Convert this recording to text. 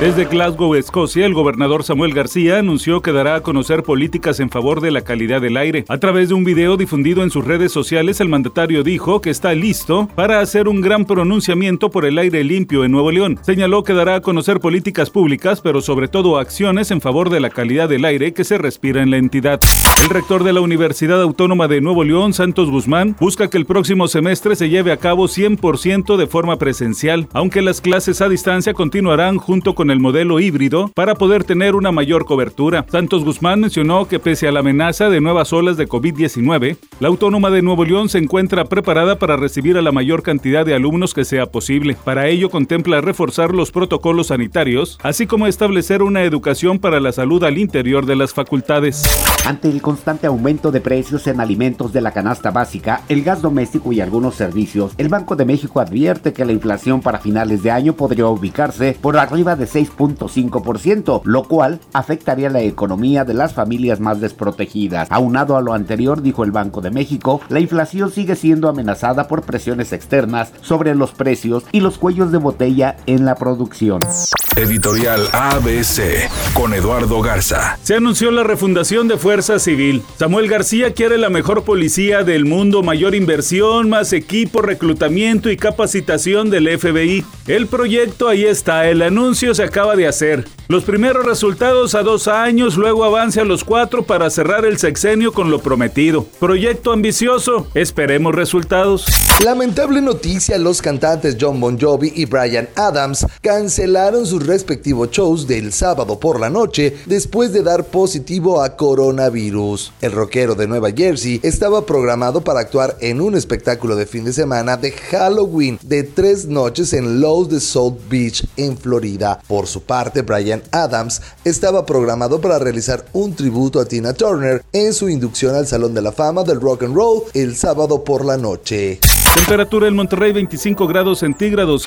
Desde Glasgow, Escocia, el gobernador Samuel García anunció que dará a conocer políticas en favor de la calidad del aire. A través de un video difundido en sus redes sociales, el mandatario dijo que está listo para hacer un gran pronunciamiento por el aire limpio en Nuevo León. Señaló que dará a conocer políticas públicas, pero sobre todo acciones en favor de la calidad del aire que se respira en la entidad. El rector de la Universidad Autónoma de Nuevo León, Santos Guzmán, busca que el próximo semestre se lleve a cabo 100% de forma presencial, aunque las clases a distancia continuarán junto con el modelo híbrido para poder tener una mayor cobertura. Santos Guzmán mencionó que pese a la amenaza de nuevas olas de COVID-19, la Autónoma de Nuevo León se encuentra preparada para recibir a la mayor cantidad de alumnos que sea posible. Para ello contempla reforzar los protocolos sanitarios, así como establecer una educación para la salud al interior de las facultades. Ante el constante aumento de precios en alimentos de la canasta básica, el gas doméstico y algunos servicios, el Banco de México advierte que la inflación para finales de año podría ubicarse por arriba de 6.5%, lo cual afectaría la economía de las familias más desprotegidas. Aunado a lo anterior, dijo el Banco de México, la inflación sigue siendo amenazada por presiones externas sobre los precios y los cuellos de botella en la producción. Editorial ABC con Eduardo Garza. Se anunció la refundación de Fuerza Civil. Samuel García quiere la mejor policía del mundo, mayor inversión, más equipo, reclutamiento y capacitación del FBI. El proyecto ahí está, el anuncio se acaba de hacer. Los primeros resultados a dos años, luego avance a los cuatro para cerrar el sexenio con lo prometido. Proyecto ambicioso, esperemos resultados. Lamentable noticia, los cantantes John Bon Jovi y Brian Adams cancelaron sus respectivos shows del sábado por la noche después de dar positivo a coronavirus. El rockero de Nueva Jersey estaba programado para actuar en un espectáculo de fin de semana de Halloween de tres noches en Lowe's de South Beach en Florida. Por su parte, Brian Adams estaba programado para realizar un tributo a Tina Turner en su inducción al Salón de la Fama del Rock and Roll el sábado por la noche. Temperatura en Monterrey 25 grados centígrados.